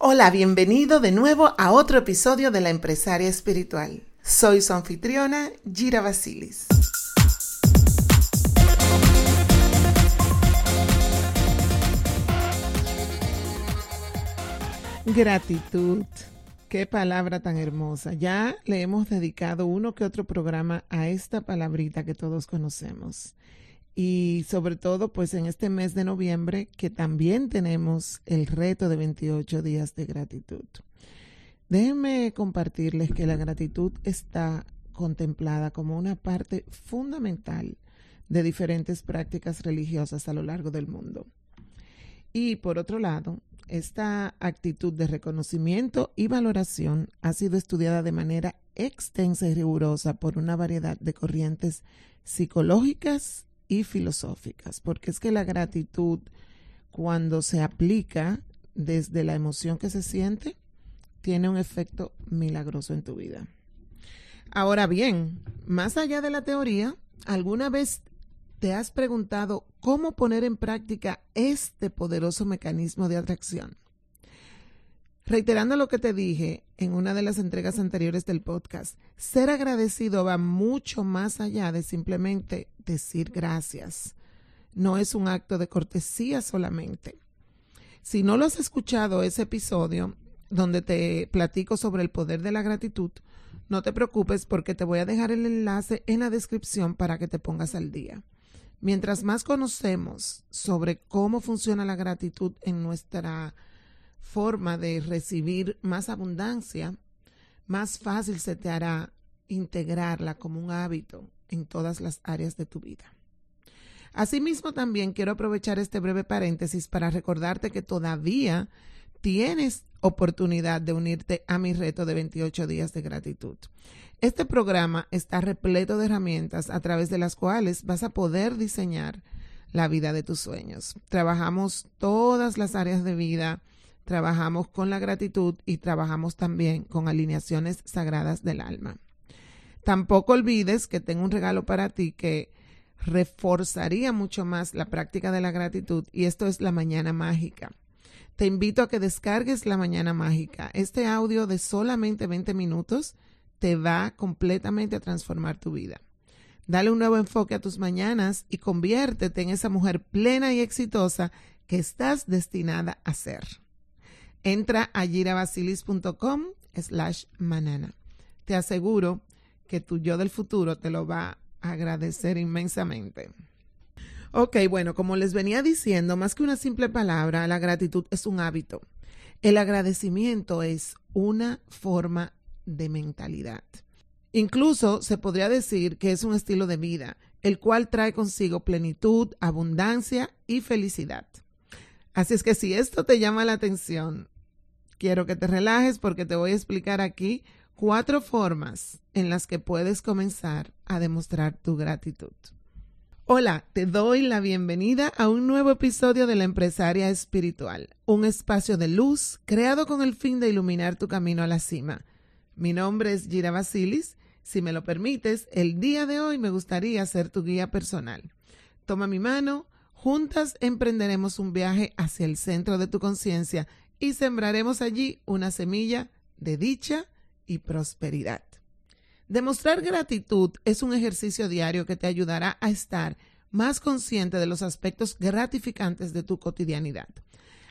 Hola, bienvenido de nuevo a otro episodio de La Empresaria Espiritual. Soy su anfitriona, Gira Basilis. Gratitud. Qué palabra tan hermosa. Ya le hemos dedicado uno que otro programa a esta palabrita que todos conocemos y sobre todo pues en este mes de noviembre que también tenemos el reto de 28 días de gratitud. Déjenme compartirles que la gratitud está contemplada como una parte fundamental de diferentes prácticas religiosas a lo largo del mundo. Y por otro lado, esta actitud de reconocimiento y valoración ha sido estudiada de manera extensa y rigurosa por una variedad de corrientes psicológicas y filosóficas, porque es que la gratitud, cuando se aplica desde la emoción que se siente, tiene un efecto milagroso en tu vida. Ahora bien, más allá de la teoría, ¿alguna vez te has preguntado cómo poner en práctica este poderoso mecanismo de atracción? Reiterando lo que te dije en una de las entregas anteriores del podcast, ser agradecido va mucho más allá de simplemente decir gracias. No es un acto de cortesía solamente. Si no lo has escuchado ese episodio donde te platico sobre el poder de la gratitud, no te preocupes porque te voy a dejar el enlace en la descripción para que te pongas al día. Mientras más conocemos sobre cómo funciona la gratitud en nuestra forma de recibir más abundancia, más fácil se te hará integrarla como un hábito en todas las áreas de tu vida. Asimismo, también quiero aprovechar este breve paréntesis para recordarte que todavía tienes oportunidad de unirte a mi reto de 28 días de gratitud. Este programa está repleto de herramientas a través de las cuales vas a poder diseñar la vida de tus sueños. Trabajamos todas las áreas de vida, trabajamos con la gratitud y trabajamos también con alineaciones sagradas del alma. Tampoco olvides que tengo un regalo para ti que reforzaría mucho más la práctica de la gratitud y esto es la mañana mágica. Te invito a que descargues la mañana mágica. Este audio de solamente 20 minutos te va completamente a transformar tu vida. Dale un nuevo enfoque a tus mañanas y conviértete en esa mujer plena y exitosa que estás destinada a ser. Entra a girabasilis.com slash manana. Te aseguro que tu yo del futuro te lo va a agradecer inmensamente. Ok, bueno, como les venía diciendo, más que una simple palabra, la gratitud es un hábito. El agradecimiento es una forma de mentalidad. Incluso se podría decir que es un estilo de vida, el cual trae consigo plenitud, abundancia y felicidad. Así es que si esto te llama la atención, quiero que te relajes porque te voy a explicar aquí cuatro formas en las que puedes comenzar a demostrar tu gratitud. Hola, te doy la bienvenida a un nuevo episodio de La Empresaria Espiritual, un espacio de luz creado con el fin de iluminar tu camino a la cima. Mi nombre es Gira Basilis. Si me lo permites, el día de hoy me gustaría ser tu guía personal. Toma mi mano, juntas emprenderemos un viaje hacia el centro de tu conciencia y sembraremos allí una semilla de dicha y prosperidad. Demostrar gratitud es un ejercicio diario que te ayudará a estar más consciente de los aspectos gratificantes de tu cotidianidad.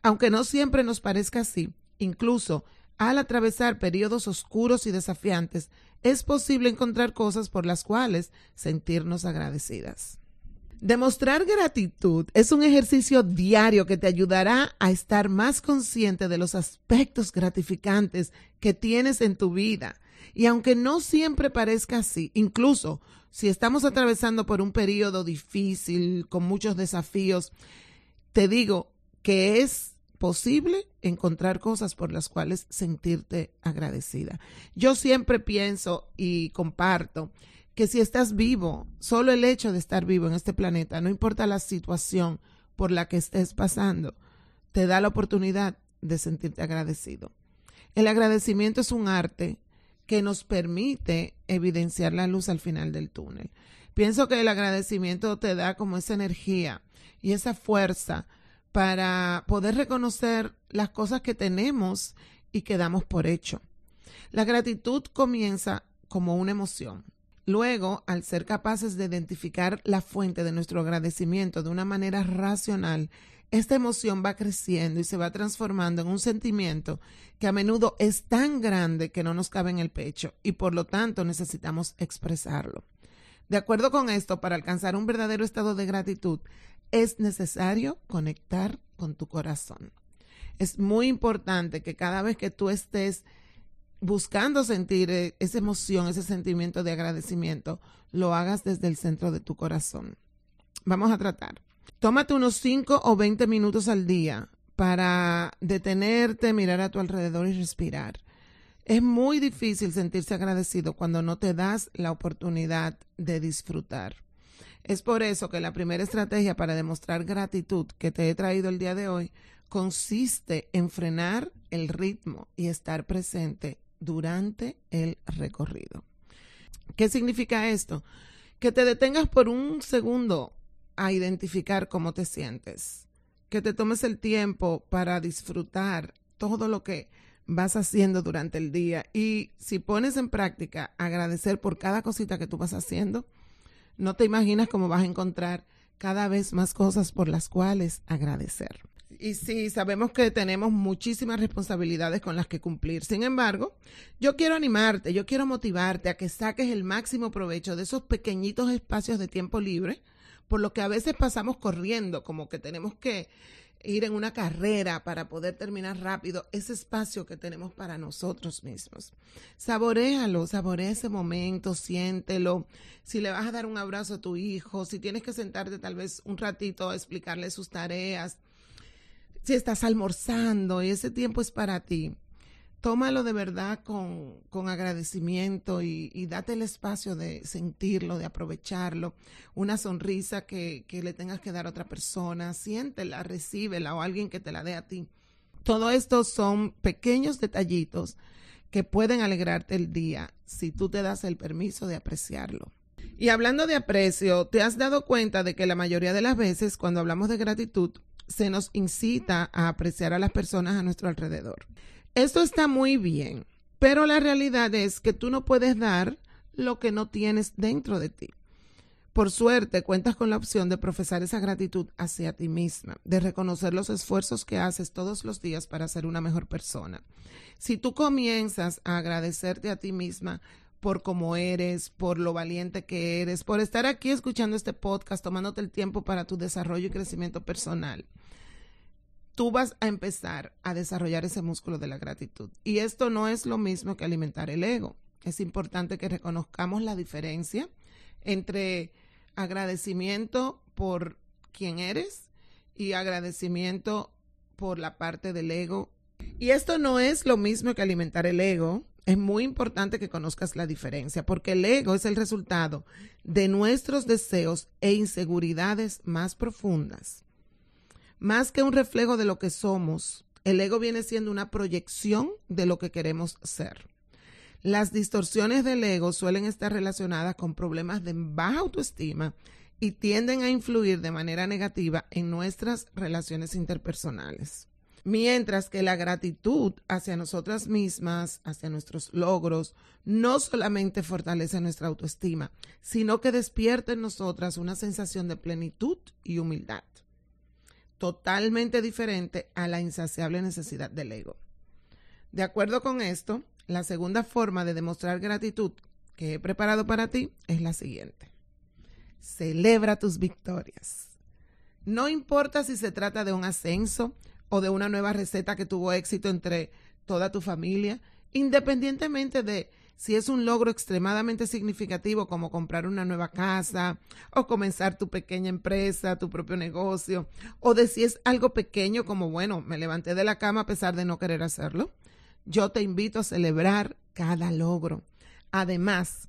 Aunque no siempre nos parezca así, incluso al atravesar periodos oscuros y desafiantes, es posible encontrar cosas por las cuales sentirnos agradecidas. Demostrar gratitud es un ejercicio diario que te ayudará a estar más consciente de los aspectos gratificantes que tienes en tu vida. Y aunque no siempre parezca así, incluso si estamos atravesando por un periodo difícil, con muchos desafíos, te digo que es posible encontrar cosas por las cuales sentirte agradecida. Yo siempre pienso y comparto que si estás vivo, solo el hecho de estar vivo en este planeta, no importa la situación por la que estés pasando, te da la oportunidad de sentirte agradecido. El agradecimiento es un arte que nos permite evidenciar la luz al final del túnel. Pienso que el agradecimiento te da como esa energía y esa fuerza para poder reconocer las cosas que tenemos y que damos por hecho. La gratitud comienza como una emoción. Luego, al ser capaces de identificar la fuente de nuestro agradecimiento de una manera racional, esta emoción va creciendo y se va transformando en un sentimiento que a menudo es tan grande que no nos cabe en el pecho y por lo tanto necesitamos expresarlo. De acuerdo con esto, para alcanzar un verdadero estado de gratitud, es necesario conectar con tu corazón. Es muy importante que cada vez que tú estés buscando sentir eh, esa emoción, ese sentimiento de agradecimiento, lo hagas desde el centro de tu corazón. Vamos a tratar. Tómate unos 5 o 20 minutos al día para detenerte, mirar a tu alrededor y respirar. Es muy difícil sentirse agradecido cuando no te das la oportunidad de disfrutar. Es por eso que la primera estrategia para demostrar gratitud que te he traído el día de hoy consiste en frenar el ritmo y estar presente durante el recorrido. ¿Qué significa esto? Que te detengas por un segundo a identificar cómo te sientes, que te tomes el tiempo para disfrutar todo lo que vas haciendo durante el día y si pones en práctica agradecer por cada cosita que tú vas haciendo, no te imaginas cómo vas a encontrar cada vez más cosas por las cuales agradecer. Y sí, sabemos que tenemos muchísimas responsabilidades con las que cumplir. Sin embargo, yo quiero animarte, yo quiero motivarte a que saques el máximo provecho de esos pequeñitos espacios de tiempo libre, por lo que a veces pasamos corriendo, como que tenemos que ir en una carrera para poder terminar rápido ese espacio que tenemos para nosotros mismos. Saboréalo, saborea ese momento, siéntelo. Si le vas a dar un abrazo a tu hijo, si tienes que sentarte tal vez un ratito a explicarle sus tareas, si estás almorzando y ese tiempo es para ti, tómalo de verdad con, con agradecimiento y, y, date el espacio de sentirlo, de aprovecharlo. Una sonrisa que, que le tengas que dar a otra persona, siéntela, recíbela o alguien que te la dé a ti. Todo esto son pequeños detallitos que pueden alegrarte el día si tú te das el permiso de apreciarlo. Y hablando de aprecio, ¿te has dado cuenta de que la mayoría de las veces cuando hablamos de gratitud se nos incita a apreciar a las personas a nuestro alrededor? Esto está muy bien, pero la realidad es que tú no puedes dar lo que no tienes dentro de ti. Por suerte, cuentas con la opción de profesar esa gratitud hacia ti misma, de reconocer los esfuerzos que haces todos los días para ser una mejor persona. Si tú comienzas a agradecerte a ti misma por cómo eres, por lo valiente que eres, por estar aquí escuchando este podcast, tomándote el tiempo para tu desarrollo y crecimiento personal, tú vas a empezar a desarrollar ese músculo de la gratitud. Y esto no es lo mismo que alimentar el ego. Es importante que reconozcamos la diferencia entre agradecimiento por quien eres y agradecimiento por la parte del ego. Y esto no es lo mismo que alimentar el ego. Es muy importante que conozcas la diferencia, porque el ego es el resultado de nuestros deseos e inseguridades más profundas. Más que un reflejo de lo que somos, el ego viene siendo una proyección de lo que queremos ser. Las distorsiones del ego suelen estar relacionadas con problemas de baja autoestima y tienden a influir de manera negativa en nuestras relaciones interpersonales. Mientras que la gratitud hacia nosotras mismas, hacia nuestros logros, no solamente fortalece nuestra autoestima, sino que despierta en nosotras una sensación de plenitud y humildad totalmente diferente a la insaciable necesidad del ego. De acuerdo con esto, la segunda forma de demostrar gratitud que he preparado para ti es la siguiente. Celebra tus victorias. No importa si se trata de un ascenso o de una nueva receta que tuvo éxito entre toda tu familia, independientemente de Si es un logro extremadamente significativo como comprar una nueva casa o comenzar tu pequeña empresa, tu propio negocio, o de si es algo pequeño como, bueno, me levanté de la cama a pesar de no querer hacerlo, yo te invito a celebrar cada logro. Además,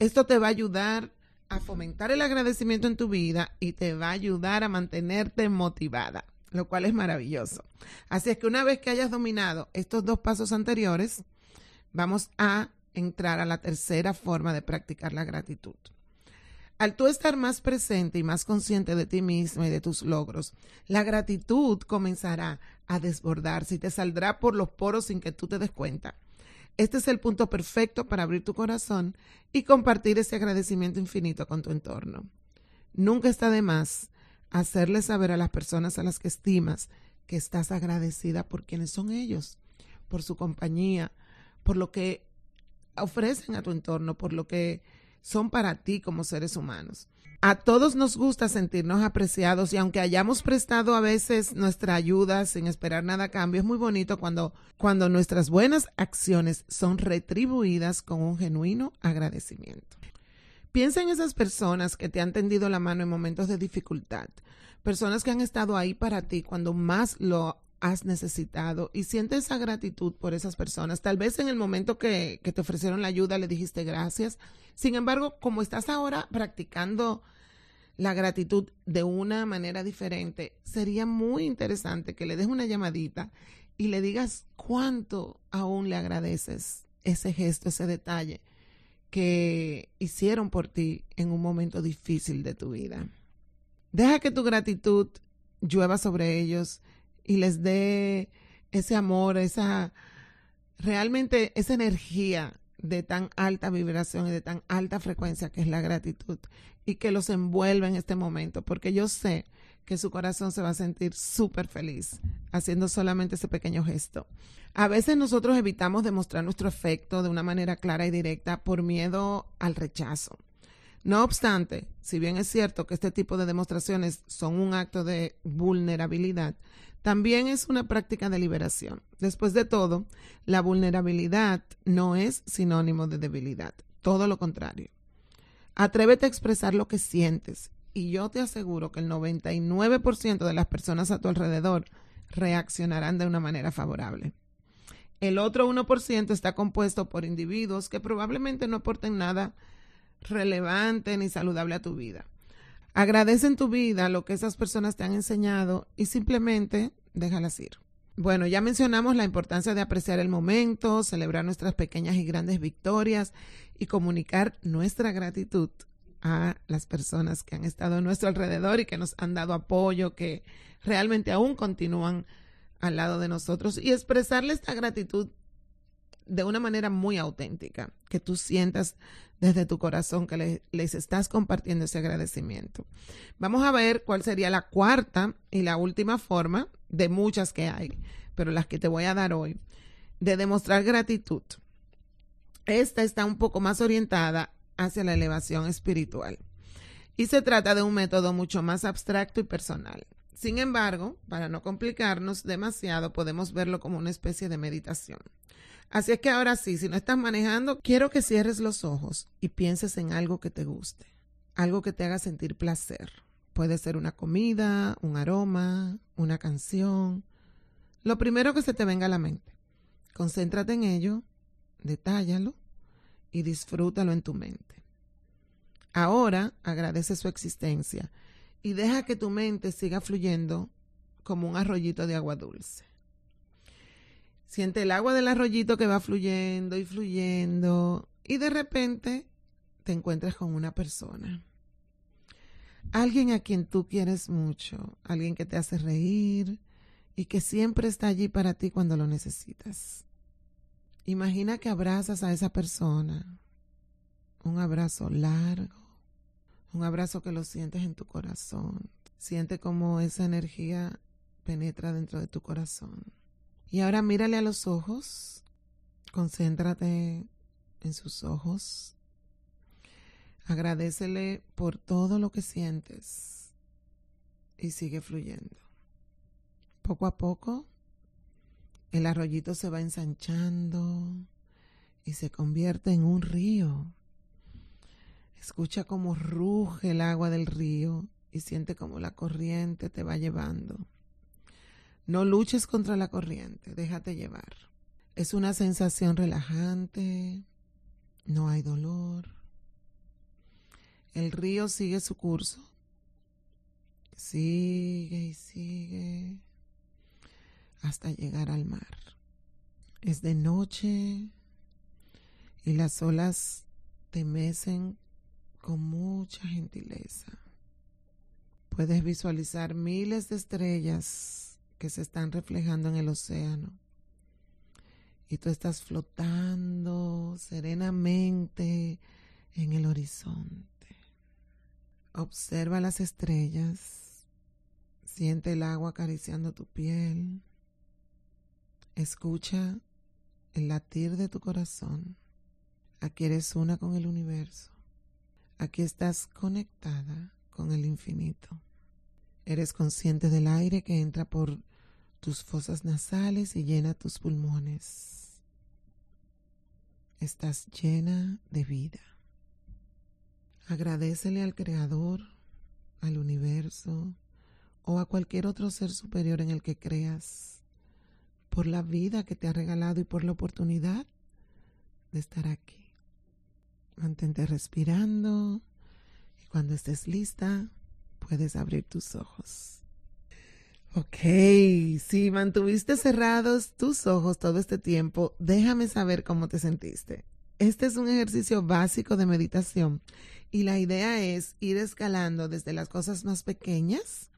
esto te va a ayudar a fomentar el agradecimiento en tu vida y te va a ayudar a mantenerte motivada, lo cual es maravilloso. Así es que una vez que hayas dominado estos dos pasos anteriores, vamos a entrar a la tercera forma de practicar la gratitud. Al tú estar más presente y más consciente de ti mismo y de tus logros, la gratitud comenzará a desbordarse y te saldrá por los poros sin que tú te des cuenta. Este es el punto perfecto para abrir tu corazón y compartir ese agradecimiento infinito con tu entorno. Nunca está de más hacerle saber a las personas a las que estimas que estás agradecida por quienes son ellos, por su compañía, por lo que ofrecen a tu entorno, por lo que son para ti como seres humanos. A todos nos gusta sentirnos apreciados y aunque hayamos prestado a veces nuestra ayuda sin esperar nada a cambio, es muy bonito cuando, cuando nuestras buenas acciones son retribuidas con un genuino agradecimiento. Piensa en esas personas que te han tendido la mano en momentos de dificultad, personas que han estado ahí para ti cuando más lo has necesitado y siente esa gratitud por esas personas. Tal vez en el momento que, que, te ofrecieron la ayuda le dijiste gracias. Sin embargo, como estás ahora practicando la gratitud de una manera diferente, sería muy interesante que le des una llamadita y le digas cuánto aún le agradeces ese gesto, ese detalle que hicieron por ti en un momento difícil de tu vida. Deja que tu gratitud llueva sobre ellos y les dé ese amor, esa realmente esa energía de tan alta vibración y de tan alta frecuencia que es la gratitud y que los envuelva en este momento, porque yo sé que su corazón se va a sentir súper feliz haciendo solamente ese pequeño gesto. A veces nosotros evitamos demostrar nuestro afecto de una manera clara y directa por miedo al rechazo. No obstante, si bien es cierto que este tipo de demostraciones son un acto de vulnerabilidad, también es una práctica de liberación. Después de todo, la vulnerabilidad no es sinónimo de debilidad, todo lo contrario. Atrévete a expresar lo que sientes y yo te aseguro que el 99% de las personas a tu alrededor reaccionarán de una manera favorable. El otro 1% está compuesto por individuos que probablemente no aporten nada relevante ni saludable a tu vida. Agradece en tu vida lo que esas personas te han enseñado y simplemente déjalas ir. Bueno, ya mencionamos la importancia de apreciar el momento, celebrar nuestras pequeñas y grandes victorias y comunicar nuestra gratitud a las personas que han estado a nuestro alrededor y que nos han dado apoyo, que realmente aún continúan al lado de nosotros y expresarle esta gratitud de una manera muy auténtica, que tú sientas desde tu corazón que les estás compartiendo ese agradecimiento. Vamos a ver cuál sería la cuarta y la última forma de muchas que hay, pero las que te voy a dar hoy, de demostrar gratitud. Esta está un poco más orientada hacia la elevación espiritual y se trata de un método mucho más abstracto y personal. Sin embargo, para no complicarnos demasiado, podemos verlo como una especie de meditación. Así es que ahora sí, si no estás manejando, quiero que cierres los ojos y pienses en algo que te guste, algo que te haga sentir placer. Puede ser una comida, un aroma, una canción, lo primero que se te venga a la mente. Concéntrate en ello, detállalo y disfrútalo en tu mente. Ahora agradece su existencia y deja que tu mente siga fluyendo como un arroyito de agua dulce. Siente el agua del arroyito que va fluyendo y fluyendo y de repente te encuentras con una persona. Alguien a quien tú quieres mucho, alguien que te hace reír y que siempre está allí para ti cuando lo necesitas. Imagina que abrazas a esa persona, un abrazo largo, un abrazo que lo sientes en tu corazón. Siente cómo esa energía penetra dentro de tu corazón. Y ahora mírale a los ojos, concéntrate en sus ojos, agradecele por todo lo que sientes y sigue fluyendo. Poco a poco, el arroyito se va ensanchando y se convierte en un río. Escucha cómo ruge el agua del río y siente cómo la corriente te va llevando. No luches contra la corriente, déjate llevar. Es una sensación relajante, no hay dolor. El río sigue su curso. Sigue y sigue hasta llegar al mar. Es de noche y las olas te mecen con mucha gentileza. Puedes visualizar miles de estrellas que se están reflejando en el océano. Y tú estás flotando serenamente en el horizonte. Observa las estrellas. Siente el agua acariciando tu piel. Escucha el latir de tu corazón. Aquí eres una con el universo. Aquí estás conectada con el infinito. Eres consciente del aire que entra por tus fosas nasales y llena tus pulmones. Estás llena de vida. Agradecele al Creador, al universo o a cualquier otro ser superior en el que creas por la vida que te ha regalado y por la oportunidad de estar aquí. Mantente respirando y cuando estés lista puedes abrir tus ojos. Ok, si mantuviste cerrados tus ojos todo este tiempo, déjame saber cómo te sentiste. Este es un ejercicio básico de meditación y la idea es ir escalando desde las cosas más pequeñas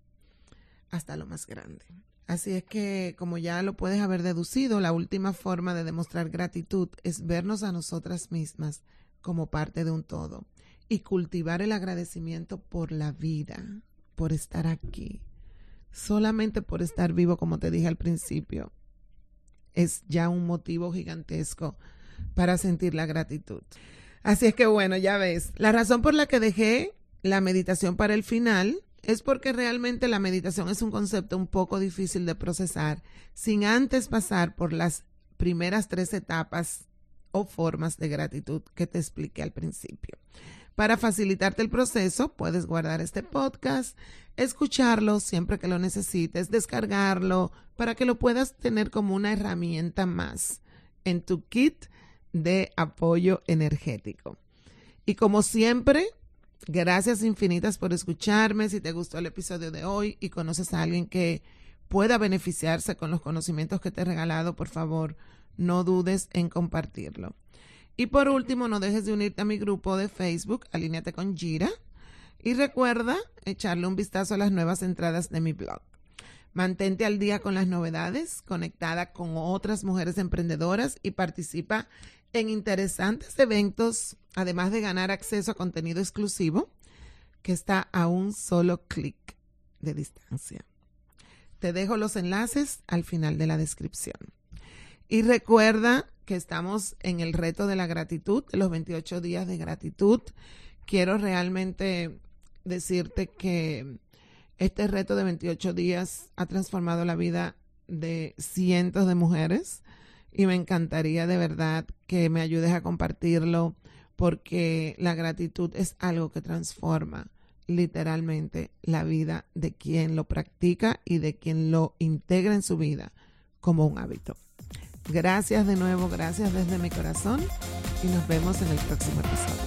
hasta lo más grande. Así es que, como ya lo puedes haber deducido, la última forma de demostrar gratitud es vernos a nosotras mismas como parte de un todo y cultivar el agradecimiento por la vida, por estar aquí, solamente por estar vivo, como te dije al principio, es ya un motivo gigantesco para sentir la gratitud. Así es que bueno, ya ves, la razón por la que dejé la meditación para el final es porque realmente la meditación es un concepto un poco difícil de procesar sin antes pasar por las primeras tres etapas o formas de gratitud que te expliqué al principio. Para facilitarte el proceso, puedes guardar este podcast, escucharlo siempre que lo necesites, descargarlo para que lo puedas tener como una herramienta más en tu kit de apoyo energético. Y como siempre, gracias infinitas por escucharme. Si te gustó el episodio de hoy y conoces a alguien que pueda beneficiarse con los conocimientos que te he regalado, por favor, no dudes en compartirlo. Y por último, no dejes de unirte a mi grupo de Facebook, Alíneate con Gira. Y recuerda echarle un vistazo a las nuevas entradas de mi blog. Mantente al día con las novedades, conectada con otras mujeres emprendedoras y participa en interesantes eventos, además de ganar acceso a contenido exclusivo que está a un solo clic de distancia. Te dejo los enlaces al final de la descripción. Y recuerda que estamos en el reto de la gratitud, los 28 días de gratitud. Quiero realmente decirte que este reto de 28 días ha transformado la vida de cientos de mujeres y me encantaría de verdad que me ayudes a compartirlo porque la gratitud es algo que transforma literalmente la vida de quien lo practica y de quien lo integra en su vida como un hábito. Gracias de nuevo, gracias desde mi corazón y nos vemos en el próximo episodio.